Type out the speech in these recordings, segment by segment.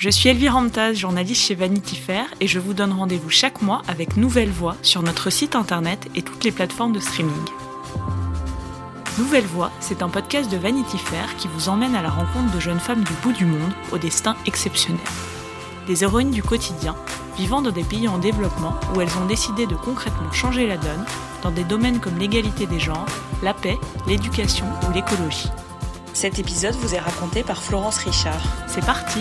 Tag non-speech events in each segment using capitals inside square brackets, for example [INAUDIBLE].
Je suis Elvire Ramtaz, journaliste chez Vanity Fair, et je vous donne rendez-vous chaque mois avec Nouvelle Voix sur notre site internet et toutes les plateformes de streaming. Nouvelle Voix, c'est un podcast de Vanity Fair qui vous emmène à la rencontre de jeunes femmes du bout du monde au destin exceptionnel. Des héroïnes du quotidien, vivant dans des pays en développement où elles ont décidé de concrètement changer la donne dans des domaines comme l'égalité des genres, la paix, l'éducation ou l'écologie. Cet épisode vous est raconté par Florence Richard. C'est parti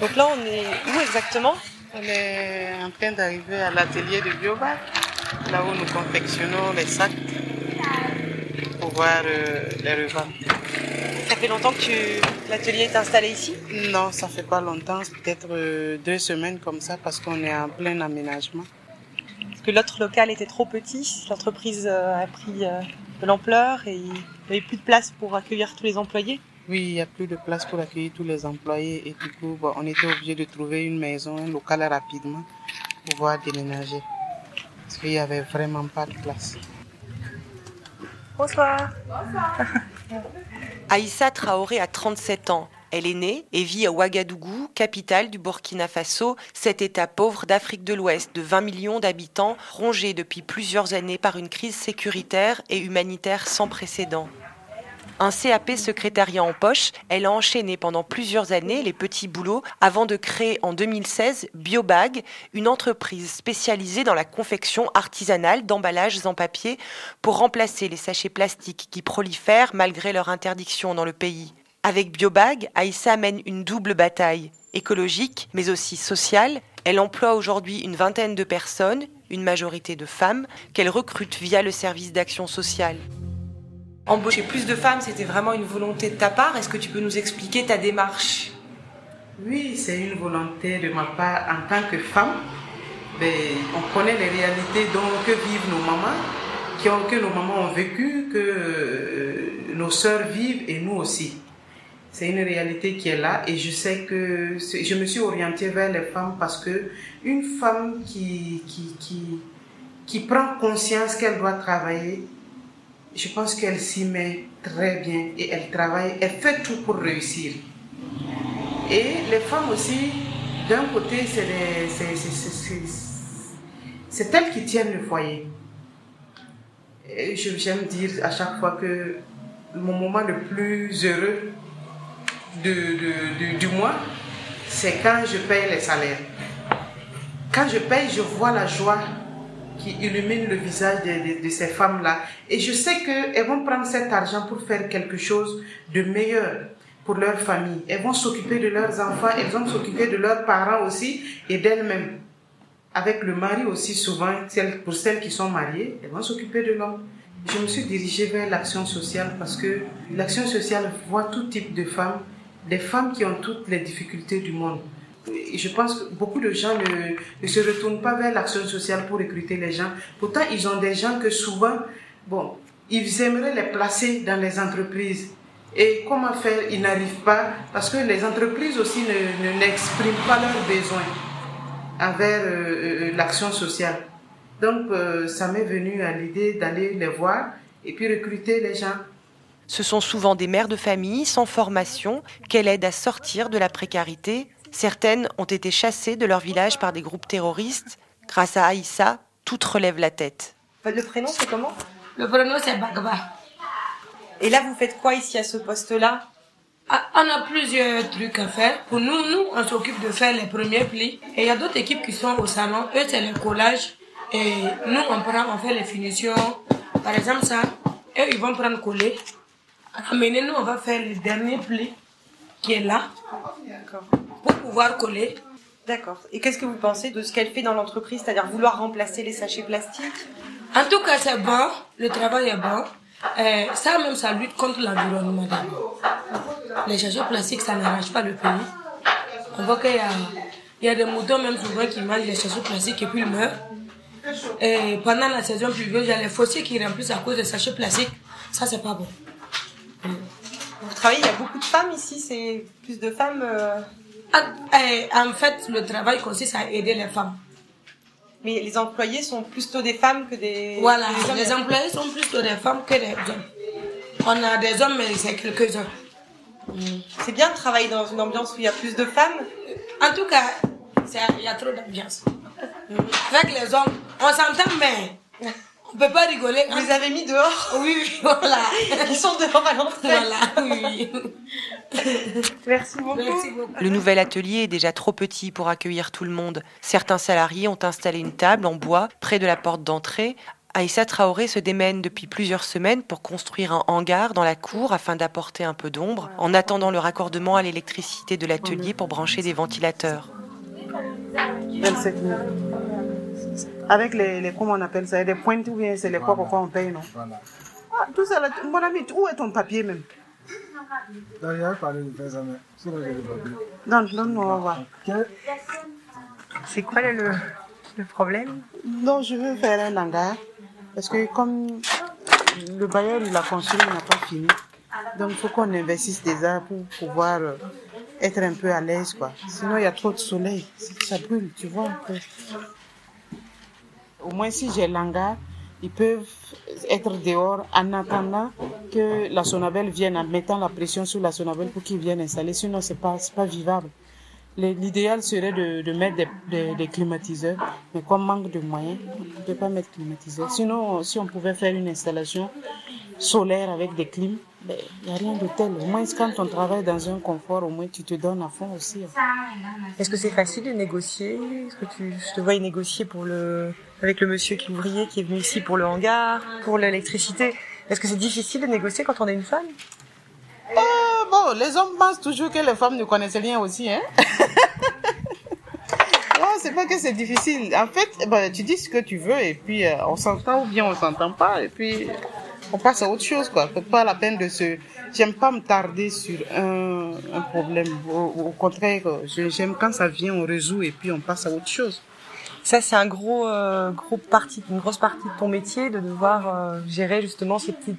Donc là, on est où exactement? On est en train d'arriver à l'atelier de Biobac, là où nous confectionnons les sacs pour pouvoir euh, les revendre. Ça fait longtemps que tu- l'atelier est installé ici? Non, ça fait pas longtemps, c'est peut-être euh, deux semaines comme ça parce qu'on est en plein aménagement. Parce que l'autre local était trop petit, l'entreprise euh, a pris de l'ampleur et il n'y avait plus de place pour accueillir tous les employés. Oui, il n'y a plus de place pour accueillir tous les employés et du coup, bon, on était obligé de trouver une maison, un local rapidement pour pouvoir déménager. Parce qu'il n'y avait vraiment pas de place. Bonsoir. [LAUGHS] Aïssa Traoré a 37 ans. Elle est née et vit à Ouagadougou, capitale du Burkina Faso, cet État pauvre d'Afrique de l'Ouest de 20 millions d'habitants, rongé depuis plusieurs années par une crise sécuritaire et humanitaire sans précédent. Un CAP secrétariat en poche, elle a enchaîné pendant plusieurs années les petits boulots avant de créer en 2016 Biobag, une entreprise spécialisée dans la confection artisanale d'emballages en papier pour remplacer les sachets plastiques qui prolifèrent malgré leur interdiction dans le pays. Avec Biobag, Aïssa mène une double bataille, écologique mais aussi sociale. Elle emploie aujourd'hui une vingtaine de personnes, une majorité de femmes, qu'elle recrute via le service d'action sociale. Embaucher plus de femmes, c'était vraiment une volonté de ta part. Est-ce que tu peux nous expliquer ta démarche? Oui, c'est une volonté de ma part en tant que femme. Ben, on connaît les réalités dont, que vivent nos mamans, qui ont, que nos mamans ont vécu, que euh, nos sœurs vivent et nous aussi. C'est une réalité qui est là et je sais que je me suis orientée vers les femmes parce que une femme qui, qui, qui prend conscience qu'elle doit travailler, je pense qu'elle s'y met très bien et elle travaille, elle fait tout pour réussir. Et les femmes aussi, d'un côté, c'est les- c'est- c'est- c'est- c'est- c'est elles qui tiennent le foyer. J'aime dire à chaque fois que mon moment le plus heureux de- du mois, c'est quand je paye les salaires. Quand je paye, je vois la joie qui illumine le visage de, de- ces femmes-là. Et je sais qu'elles vont prendre cet argent pour faire quelque chose de meilleur pour leur famille. Elles vont s'occuper de leurs enfants, elles vont s'occuper de leurs parents aussi et d'elles-mêmes. Avec le mari aussi, souvent, pour celles qui sont mariées, elles vont s'occuper de l'homme. Je me suis dirigée vers l'action sociale parce que l'action sociale voit tout type de femmes, des femmes qui ont toutes les difficultés du monde. Je pense que beaucoup de gens ne, se retournent pas vers l'action sociale pour recruter les gens. Pourtant, ils ont des gens que souvent, bon, ils aimeraient les placer dans les entreprises. Et comment faire? Ils n'arrivent pas parce que les entreprises aussi ne, ne- n'expriment pas leurs besoins envers euh, euh, l'action sociale. Donc, euh, ça m'est venu à l'idée d'aller les voir et puis recruter les gens. Ce sont souvent des mères de famille sans formation qu'elle aide à sortir de la précarité. Certaines ont été chassées de leur village par des groupes terroristes. Grâce à Aïssa, toutes relèvent la tête. Le prénom, c'est comment? Le prénom c'est Bagba. Et là, vous faites quoi ici à ce poste-là? Ah, On a plusieurs trucs à faire. Pour nous, nous, on s'occupe de faire les premiers plis. Et il y a d'autres équipes qui sont au salon. Eux, c'est le collage. Et nous, on prend, on fait les finitions. Par exemple, ça, eux, ils vont prendre coller. Amener, nous, on va faire le dernier pli qui est là pour pouvoir coller. D'accord. Et qu'est-ce que vous pensez de ce qu'elle fait dans l'entreprise, c'est-à-dire vouloir remplacer les sachets plastiques? En tout cas, c'est bon. Le travail est bon. Euh, ça même, ça lutte contre l'environnement d'abord. Les sachets plastiques, ça n'arrange pas le pays. On voit qu'il y a, il y a des moutons même souvent qui mangent les sachets plastiques et puis ils meurent. Et pendant la saison pluvieuse, il y a les fossiers qui remplissent à cause des sachets plastiques. Ça, c'est pas bon. Vous travaillez, il y a beaucoup de femmes ici, c'est plus de femmes. euh, Ah, eh, En fait, le travail consiste à aider les femmes. Mais les employés sont plutôt des femmes que des. Voilà, que les employés sont plutôt des femmes que des hommes. On a des hommes, mais c'est quelques-uns. C'est bien de travailler dans une ambiance où il y a plus de femmes En tout cas, il y a trop d'ambiance. Avec les hommes, on s'entend, mais on peut pas rigoler. Vous les avez mis dehors [LAUGHS] Oui, oui, voilà. Ils sont dehors à l'entrée. Voilà, oui. Merci beaucoup. Merci beaucoup. Le nouvel atelier est déjà trop petit pour accueillir tout le monde. Certains salariés ont installé une table en bois près de la porte d'entrée. Aïssa Traoré se démène depuis plusieurs semaines pour construire un hangar dans la cour afin d'apporter un peu d'ombre, en attendant le raccordement à l'électricité de l'atelier pour brancher des ventilateurs. 27 000. Avec les, les, comment on appelle ça, des pointes ou bien c'est les quoi pourquoi on paye, non? Ah, Tout ça, là, mon ami, où est ton papier même? Non, il a parlé de faire ça, mais sinon j'ai le papier. Non, non, non, on va voir. C'est quoi le, le problème? Non, je veux faire un hangar. Parce que comme le bailleur il a construit, il n'a pas fini. Donc il faut qu'on investisse déjà pour pouvoir euh, être un peu à l'aise. quoi. Sinon il y a trop de soleil, ça brûle, tu vois. un peu. Au moins si j'ai l'hangar, ils peuvent être dehors en attendant que la Sonabelle vienne, en mettant la pression sur la Sonabelle pour qu'ils viennent installer. Sinon c'est pas, pas vivable. Le- L'idéal serait de, mettre des, des- climatiseurs, mais comme manque de moyens, on ne peut pas mettre climatiseurs. Sinon, si on pouvait faire une installation solaire avec des clims, il n'y a rien de tel. Au moins, quand on travaille dans un confort, au moins tu te donnes à fond aussi. hein. Est-ce que c'est facile de négocier? Est-ce que tu je te vois y négocier pour le avec le monsieur qui est ouvrier qui est venu ici pour le hangar, pour l'électricité? Est-ce que c'est difficile de négocier quand on est une femme? Ah, bon, les hommes pensent toujours que les femmes ne connaissent rien aussi, hein. [LAUGHS] Non, c'est pas que c'est difficile. En fait, ben, tu dis ce que tu veux et puis euh, on s'entend ou bien on s'entend pas et puis on passe à autre chose, quoi. C'est pas la peine de se... J'aime pas me tarder sur un, un problème. Au, au contraire, je- j'aime quand ça vient, on résout et puis on passe à autre chose. Ça c'est un gros euh, gros partie une grosse partie de ton métier de devoir euh, gérer justement ces petites,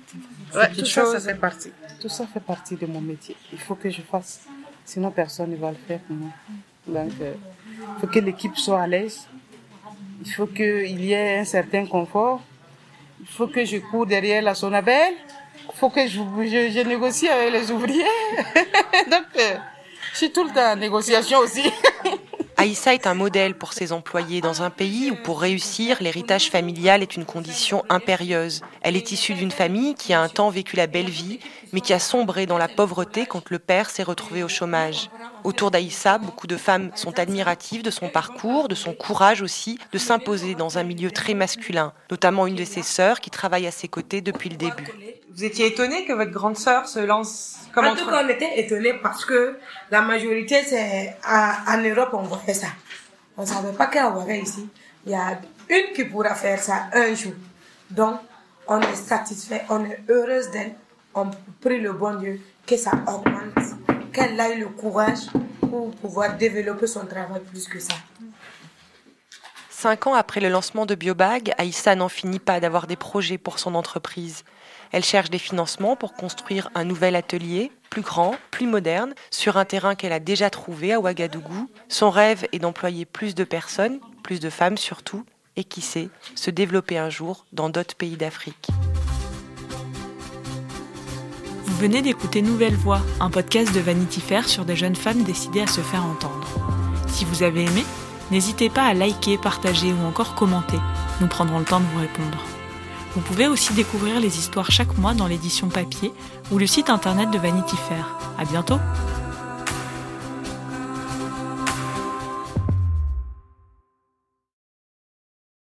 ces Ouais, petites tout ça, ça choses. fait partie. Tout ça fait partie de mon métier. Il faut que je fasse. Sinon, personne ne va le faire pour moi. Donc, euh, il faut que l'équipe soit à l'aise. Il faut qu'il y ait un certain confort. Il faut que je cours derrière la sonabelle. Il faut que je, je, je négocie avec les ouvriers. [LAUGHS] Donc, euh, je suis tout le temps en négociation aussi. [LAUGHS] Aïssa est un modèle pour ses employés dans un pays où pour réussir, l'héritage familial est une condition impérieuse. Elle est issue d'une famille qui a un temps vécu la belle vie, mais qui a sombré dans la pauvreté quand le père s'est retrouvé au chômage. Autour d'Aïssa, beaucoup de femmes sont admiratives de son parcours, de son courage aussi, de s'imposer dans un milieu très masculin, notamment une de ses sœurs qui travaille à ses côtés depuis le début. Vous étiez étonnée que votre grande sœur se lance comme en tout cas, on était étonnés parce que la majorité, c'est en Europe, on voit ça. On ne savait pas qu'à Ouaga ici, il y a une qui pourra faire ça un jour. Donc, on est satisfait, on est heureuse d'elle. On prie le bon Dieu que ça augmente, qu'elle ait le courage pour pouvoir développer son travail plus que ça. Cinq ans après le lancement de Biobag, Aïssa n'en finit pas d'avoir des projets pour son entreprise. Elle cherche des financements pour construire un nouvel atelier, plus grand, plus moderne, sur un terrain qu'elle a déjà trouvé à Ouagadougou. Son rêve est d'employer plus de personnes, plus de femmes surtout, et qui sait, se développer un jour dans d'autres pays d'Afrique. Vous venez d'écouter Nouvelle Voix, un podcast de Vanity Fair sur des jeunes femmes décidées à se faire entendre. Si vous avez aimé, n'hésitez pas à liker, partager ou encore commenter. Nous prendrons le temps de vous répondre. Vous pouvez aussi découvrir les histoires chaque mois dans l'édition papier ou le site internet de Vanity Fair. À bientôt!